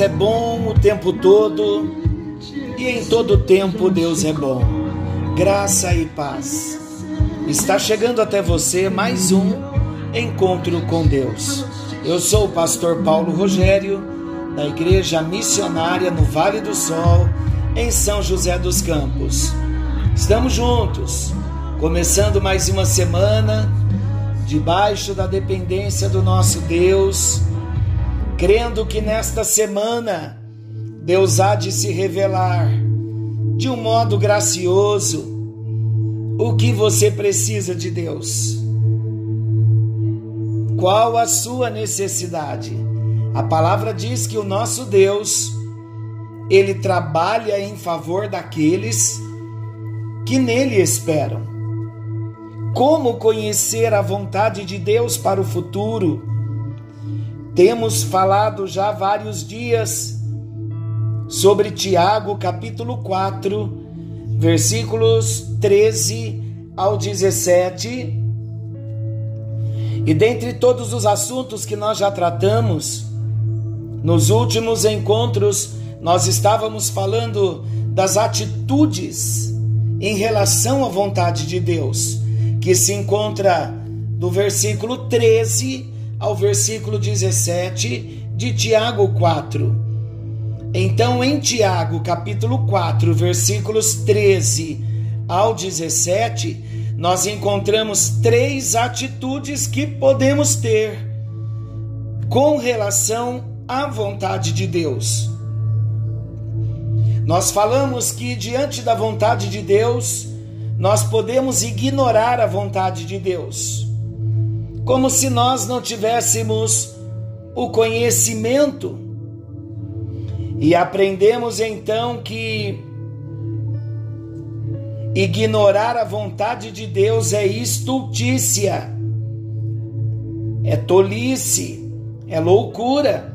é bom o tempo todo e em todo tempo Deus é bom. Graça e paz. Está chegando até você mais um encontro com Deus. Eu sou o pastor Paulo Rogério, da Igreja Missionária no Vale do Sol, em São José dos Campos. Estamos juntos, começando mais uma semana debaixo da dependência do nosso Deus crendo que nesta semana Deus há de se revelar de um modo gracioso o que você precisa de Deus. Qual a sua necessidade? A palavra diz que o nosso Deus, ele trabalha em favor daqueles que nele esperam. Como conhecer a vontade de Deus para o futuro? Temos falado já vários dias sobre Tiago, capítulo 4, versículos 13 ao 17. E dentre todos os assuntos que nós já tratamos, nos últimos encontros, nós estávamos falando das atitudes em relação à vontade de Deus, que se encontra do versículo 13 ao versículo 17 de Tiago 4. Então, em Tiago, capítulo 4, versículos 13 ao 17, nós encontramos três atitudes que podemos ter com relação à vontade de Deus. Nós falamos que diante da vontade de Deus, nós podemos ignorar a vontade de Deus como se nós não tivéssemos o conhecimento. E aprendemos então que ignorar a vontade de Deus é estultícia, é tolice, é loucura.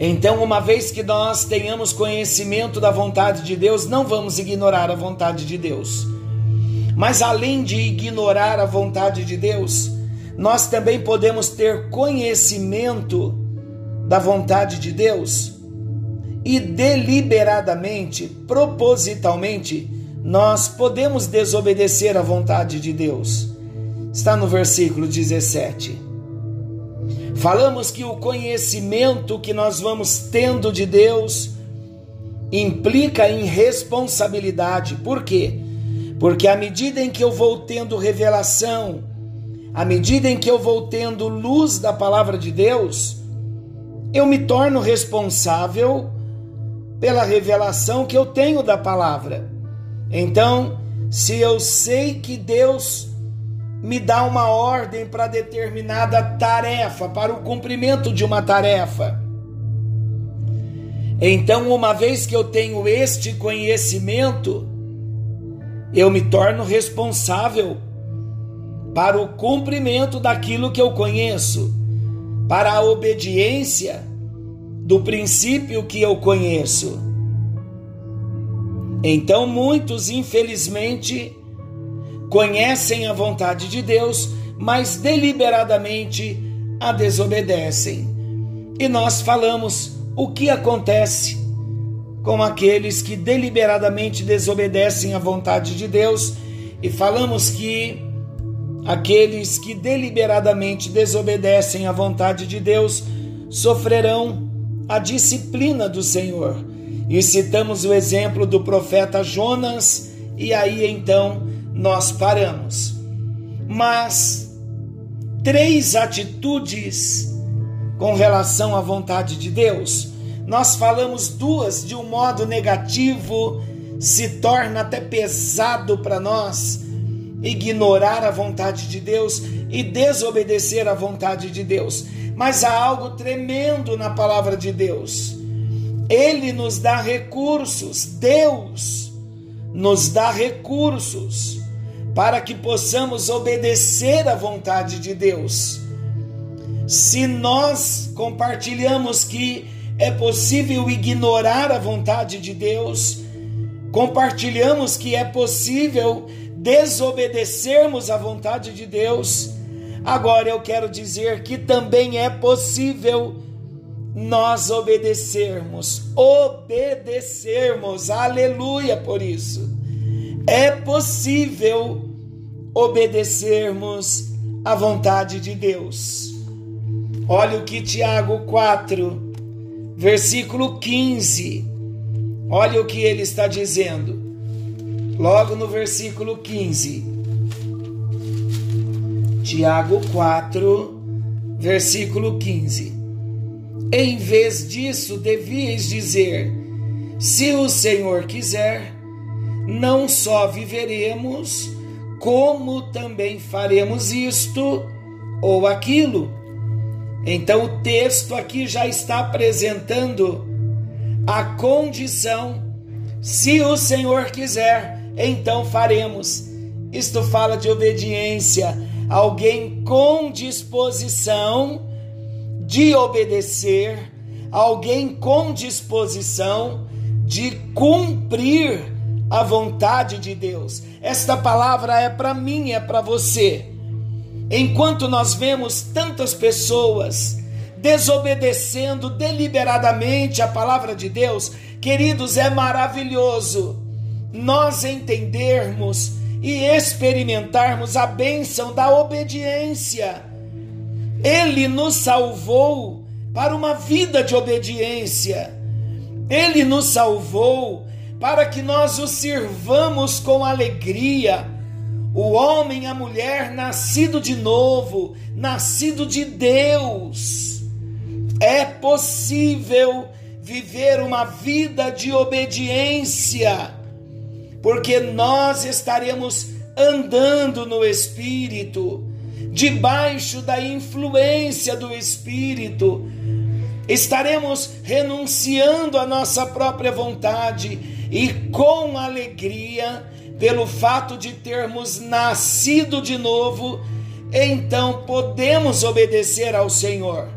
Então, uma vez que nós tenhamos conhecimento da vontade de Deus, não vamos ignorar a vontade de Deus. Mas além de ignorar a vontade de Deus, nós também podemos ter conhecimento da vontade de Deus e deliberadamente, propositalmente, nós podemos desobedecer à vontade de Deus. Está no versículo 17. Falamos que o conhecimento que nós vamos tendo de Deus implica em responsabilidade. Por quê? Porque à medida em que eu vou tendo revelação, à medida em que eu vou tendo luz da palavra de Deus, eu me torno responsável pela revelação que eu tenho da palavra. Então, se eu sei que Deus me dá uma ordem para determinada tarefa, para o cumprimento de uma tarefa, então, uma vez que eu tenho este conhecimento, eu me torno responsável para o cumprimento daquilo que eu conheço, para a obediência do princípio que eu conheço. Então, muitos, infelizmente, conhecem a vontade de Deus, mas deliberadamente a desobedecem. E nós falamos o que acontece com aqueles que deliberadamente desobedecem à vontade de Deus e falamos que aqueles que deliberadamente desobedecem à vontade de Deus sofrerão a disciplina do Senhor. E citamos o exemplo do profeta Jonas, e aí então nós paramos. Mas três atitudes com relação à vontade de Deus nós falamos duas de um modo negativo, se torna até pesado para nós ignorar a vontade de Deus e desobedecer à vontade de Deus. Mas há algo tremendo na palavra de Deus. Ele nos dá recursos, Deus nos dá recursos para que possamos obedecer à vontade de Deus. Se nós compartilhamos que é possível ignorar a vontade de Deus, compartilhamos que é possível desobedecermos à vontade de Deus, Agora eu quero dizer que também é possível nós obedecermos, obedecermos, aleluia por isso. É possível obedecermos à vontade de Deus. Olha o que Tiago 4, versículo 15. Olha o que ele está dizendo. Logo no versículo 15. Tiago 4, versículo 15. Em vez disso, devíeis dizer: se o Senhor quiser, não só viveremos, como também faremos isto ou aquilo. Então o texto aqui já está apresentando a condição, se o Senhor quiser, então faremos. Isto fala de obediência, alguém com disposição de obedecer, alguém com disposição de cumprir a vontade de Deus. Esta palavra é para mim, é para você. Enquanto nós vemos tantas pessoas desobedecendo deliberadamente a palavra de Deus, queridos, é maravilhoso nós entendermos e experimentarmos a bênção da obediência. Ele nos salvou para uma vida de obediência. Ele nos salvou para que nós o sirvamos com alegria. O homem, a mulher, nascido de novo, nascido de Deus. É possível viver uma vida de obediência, porque nós estaremos andando no Espírito, debaixo da influência do Espírito, estaremos renunciando à nossa própria vontade e com alegria, pelo fato de termos nascido de novo, então podemos obedecer ao Senhor.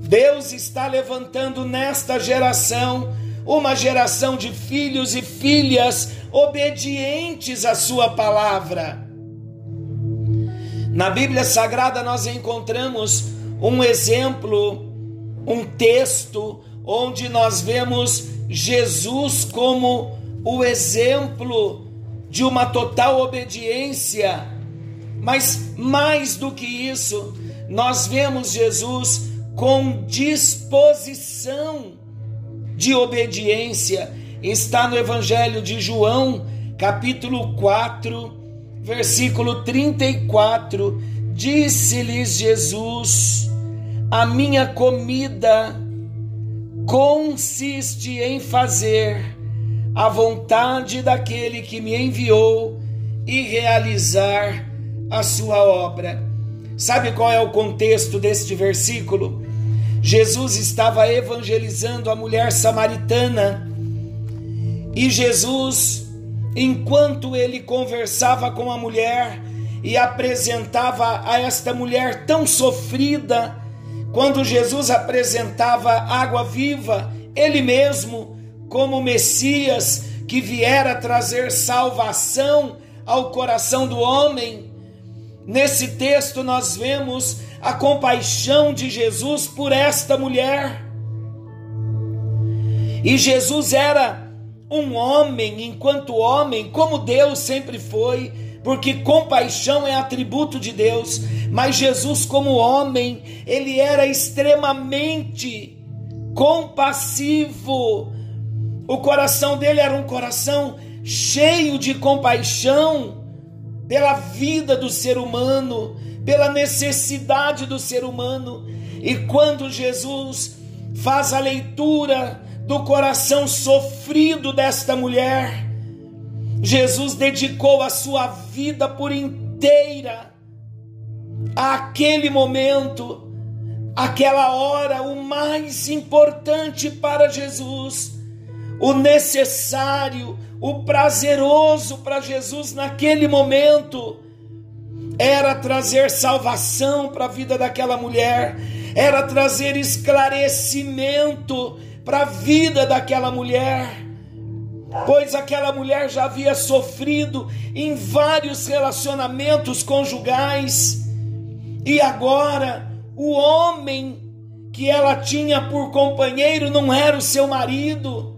Deus está levantando nesta geração uma geração de filhos e filhas obedientes à Sua palavra. Na Bíblia Sagrada nós encontramos um exemplo, um texto, onde nós vemos Jesus como o exemplo de uma total obediência. Mas mais do que isso, nós vemos Jesus com disposição de obediência. Está no Evangelho de João, capítulo 4, versículo 34. Disse-lhes Jesus: A minha comida consiste em fazer a vontade daquele que me enviou e realizar a sua obra. Sabe qual é o contexto deste versículo? Jesus estava evangelizando a mulher samaritana e Jesus, enquanto ele conversava com a mulher e apresentava a esta mulher tão sofrida, quando Jesus apresentava água viva, ele mesmo, como Messias que viera trazer salvação ao coração do homem, nesse texto nós vemos a compaixão de Jesus por esta mulher. E Jesus era um homem, enquanto homem, como Deus sempre foi, porque compaixão é atributo de Deus, mas Jesus, como homem, ele era extremamente compassivo. O coração dele era um coração cheio de compaixão pela vida do ser humano, pela necessidade do ser humano. E quando Jesus faz a leitura do coração sofrido desta mulher, Jesus dedicou a sua vida por inteira àquele momento, aquela hora, o mais importante para Jesus, o necessário, o prazeroso para Jesus naquele momento, era trazer salvação para a vida daquela mulher, era trazer esclarecimento para a vida daquela mulher pois aquela mulher já havia sofrido em vários relacionamentos conjugais E agora, o homem que ela tinha por companheiro não era o seu marido.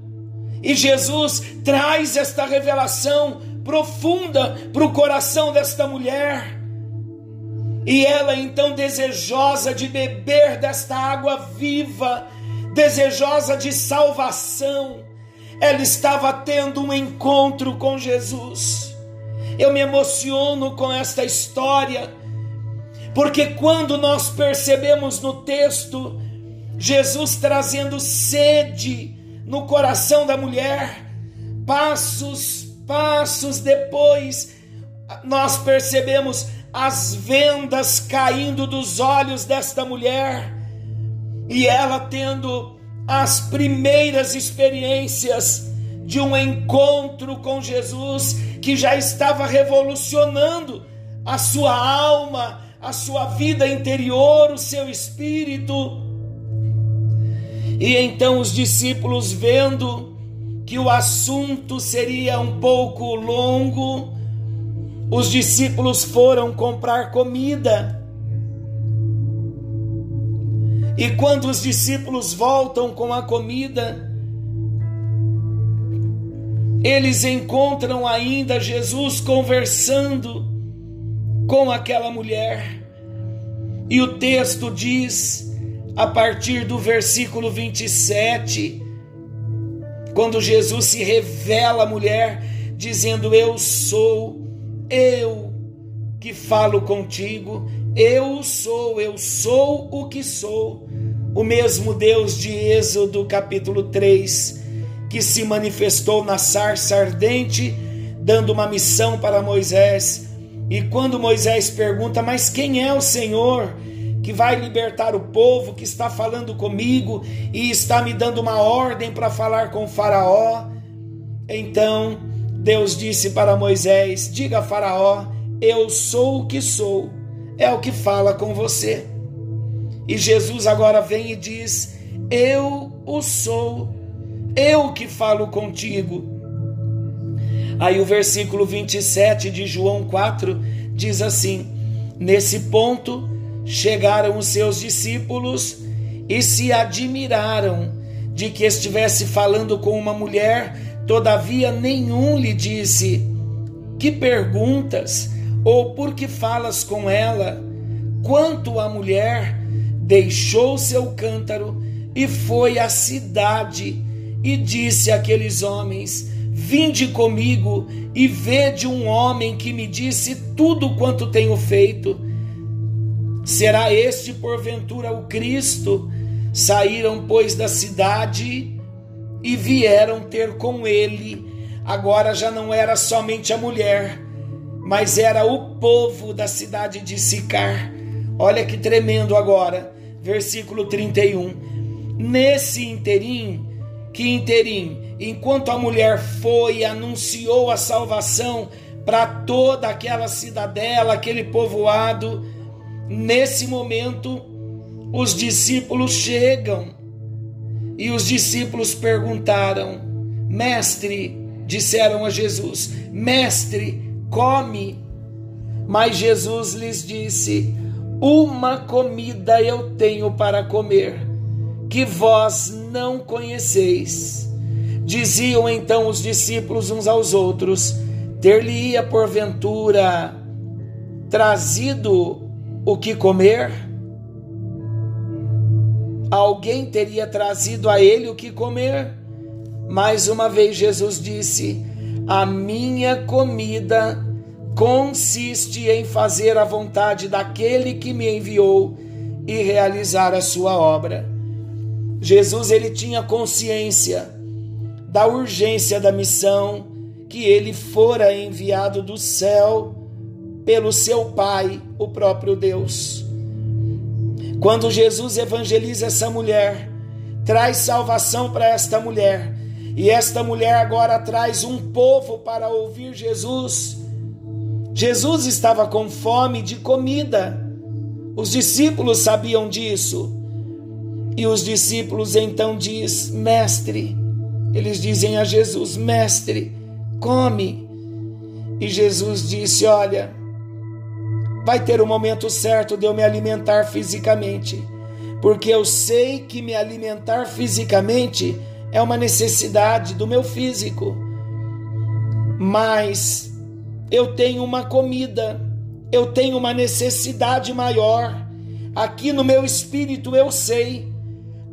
E Jesus traz esta revelação profunda para o coração desta mulher. E ela então, desejosa de beber desta água viva, desejosa de salvação, ela estava tendo um encontro com Jesus. Eu me emociono com esta história, porque quando nós percebemos no texto Jesus trazendo sede no coração da mulher, passos, passos depois, nós percebemos as vendas caindo dos olhos desta mulher e ela tendo as primeiras experiências de um encontro com Jesus que já estava revolucionando a sua alma, a sua vida interior, o seu espírito. E então os discípulos, vendo que o assunto seria um pouco longo, os discípulos foram comprar comida. E quando os discípulos voltam com a comida, eles encontram ainda Jesus conversando com aquela mulher. E o texto diz, a partir do versículo 27, quando Jesus se revela à mulher, dizendo: Eu sou, eu que falo contigo, eu sou, eu sou o que sou, o mesmo Deus de Êxodo capítulo 3, que se manifestou na sarça ardente, dando uma missão para Moisés. E quando Moisés pergunta: Mas quem é o Senhor? Que vai libertar o povo, que está falando comigo e está me dando uma ordem para falar com Faraó. Então Deus disse para Moisés: Diga a Faraó, eu sou o que sou é o que fala com você. E Jesus agora vem e diz: Eu o sou, eu que falo contigo. Aí o versículo 27 de João 4 diz assim: Nesse ponto chegaram os seus discípulos e se admiraram de que estivesse falando com uma mulher, todavia nenhum lhe disse: Que perguntas? ou por que falas com ela? Quanto a mulher, deixou seu cântaro e foi à cidade e disse àqueles homens: Vinde comigo e vede um homem que me disse tudo quanto tenho feito. Será este porventura o Cristo? Saíram, pois, da cidade e vieram ter com ele. Agora já não era somente a mulher, mas era o povo da cidade de Sicar. Olha que tremendo agora, versículo 31. Nesse interim, que interim, enquanto a mulher foi e anunciou a salvação para toda aquela cidadela, aquele povoado, nesse momento os discípulos chegam e os discípulos perguntaram: Mestre, disseram a Jesus, Mestre, come. Mas Jesus lhes disse: Uma comida eu tenho para comer, que vós não conheceis. Diziam então os discípulos uns aos outros: Ter-lhe-ia porventura trazido o que comer? Alguém teria trazido a ele o que comer? Mais uma vez Jesus disse: a minha comida consiste em fazer a vontade daquele que me enviou e realizar a sua obra. Jesus ele tinha consciência da urgência da missão que ele fora enviado do céu pelo seu Pai, o próprio Deus. Quando Jesus evangeliza essa mulher, traz salvação para esta mulher, e esta mulher agora traz um povo para ouvir Jesus. Jesus estava com fome de comida. Os discípulos sabiam disso. E os discípulos então diz: "Mestre". Eles dizem a Jesus: "Mestre, come". E Jesus disse: "Olha, vai ter o momento certo de eu me alimentar fisicamente, porque eu sei que me alimentar fisicamente é uma necessidade do meu físico. Mas eu tenho uma comida, eu tenho uma necessidade maior. Aqui no meu espírito eu sei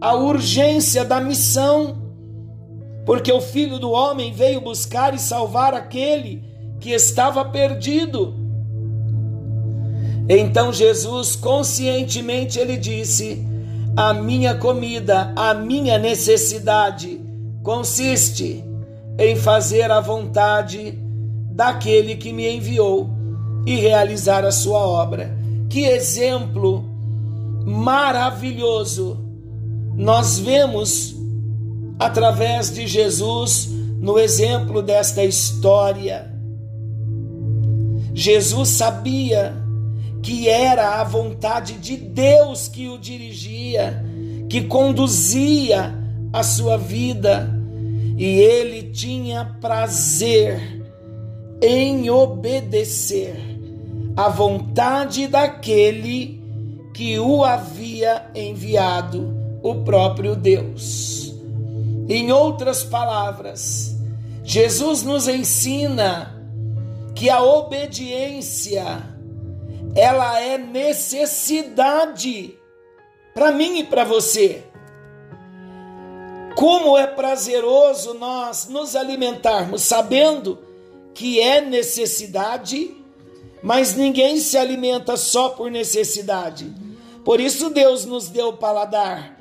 a urgência da missão, porque o Filho do Homem veio buscar e salvar aquele que estava perdido. Então Jesus conscientemente ele disse: "A minha comida, a minha necessidade consiste em fazer a vontade daquele que me enviou e realizar a sua obra". Que exemplo maravilhoso nós vemos através de Jesus no exemplo desta história. Jesus sabia que era a vontade de Deus que o dirigia, que conduzia a sua vida, e ele tinha prazer em obedecer à vontade daquele que o havia enviado o próprio Deus. Em outras palavras, Jesus nos ensina que a obediência ela é necessidade para mim e para você. Como é prazeroso nós nos alimentarmos sabendo que é necessidade, mas ninguém se alimenta só por necessidade. Por isso Deus nos deu o paladar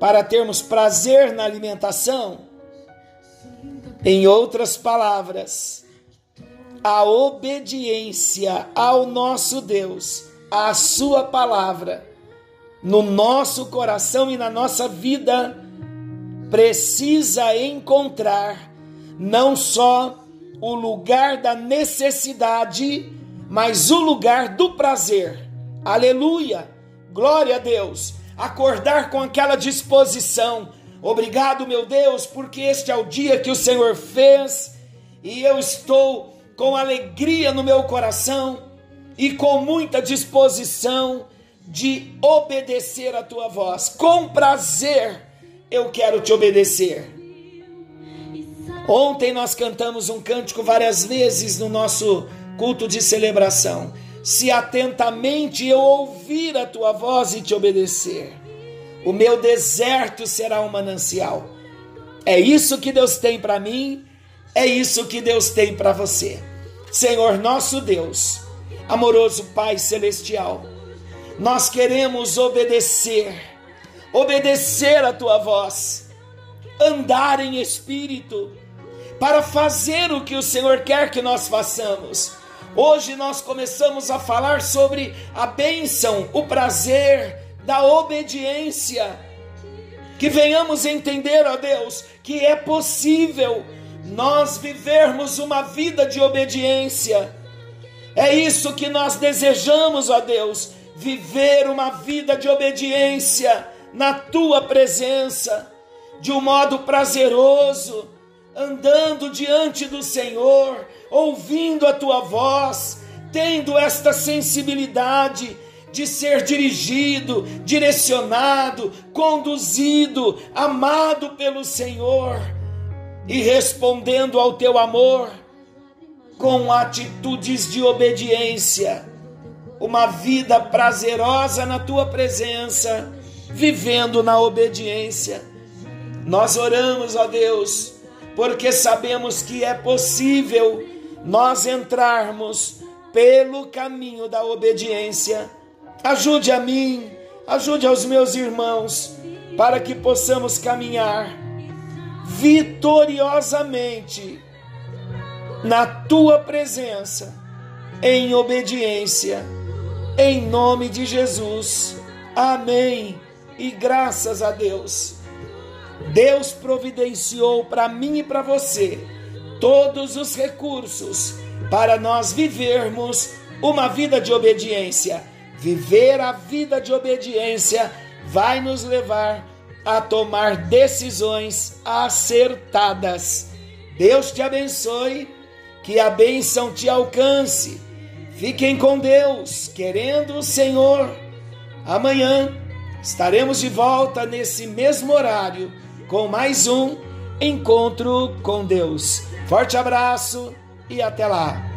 para termos prazer na alimentação. Em outras palavras, a obediência ao nosso Deus, à Sua palavra, no nosso coração e na nossa vida, precisa encontrar não só o lugar da necessidade, mas o lugar do prazer. Aleluia! Glória a Deus. Acordar com aquela disposição. Obrigado, meu Deus, porque este é o dia que o Senhor fez e eu estou com alegria no meu coração e com muita disposição de obedecer a tua voz. Com prazer eu quero te obedecer. Ontem nós cantamos um cântico várias vezes no nosso culto de celebração se atentamente eu ouvir a tua voz e te obedecer. O meu deserto será um manancial. É isso que Deus tem para mim, é isso que Deus tem para você. Senhor nosso Deus, amoroso Pai celestial, nós queremos obedecer, obedecer a tua voz, andar em espírito, para fazer o que o Senhor quer que nós façamos Hoje nós começamos a falar sobre a bênção, o prazer da obediência. Que venhamos entender, ó Deus, que é possível nós vivermos uma vida de obediência. É isso que nós desejamos, ó Deus, viver uma vida de obediência na tua presença, de um modo prazeroso, andando diante do Senhor, ouvindo a tua voz, tendo esta sensibilidade de ser dirigido, direcionado, conduzido, amado pelo Senhor e respondendo ao teu amor com atitudes de obediência, uma vida prazerosa na tua presença, vivendo na obediência. Nós oramos, ó Deus, porque sabemos que é possível nós entrarmos pelo caminho da obediência. Ajude a mim, ajude aos meus irmãos, para que possamos caminhar vitoriosamente na tua presença, em obediência, em nome de Jesus. Amém. E graças a Deus. Deus providenciou para mim e para você todos os recursos para nós vivermos uma vida de obediência. Viver a vida de obediência vai nos levar a tomar decisões acertadas. Deus te abençoe, que a bênção te alcance. Fiquem com Deus, querendo o Senhor. Amanhã estaremos de volta nesse mesmo horário com mais um encontro com Deus. Forte abraço e até lá.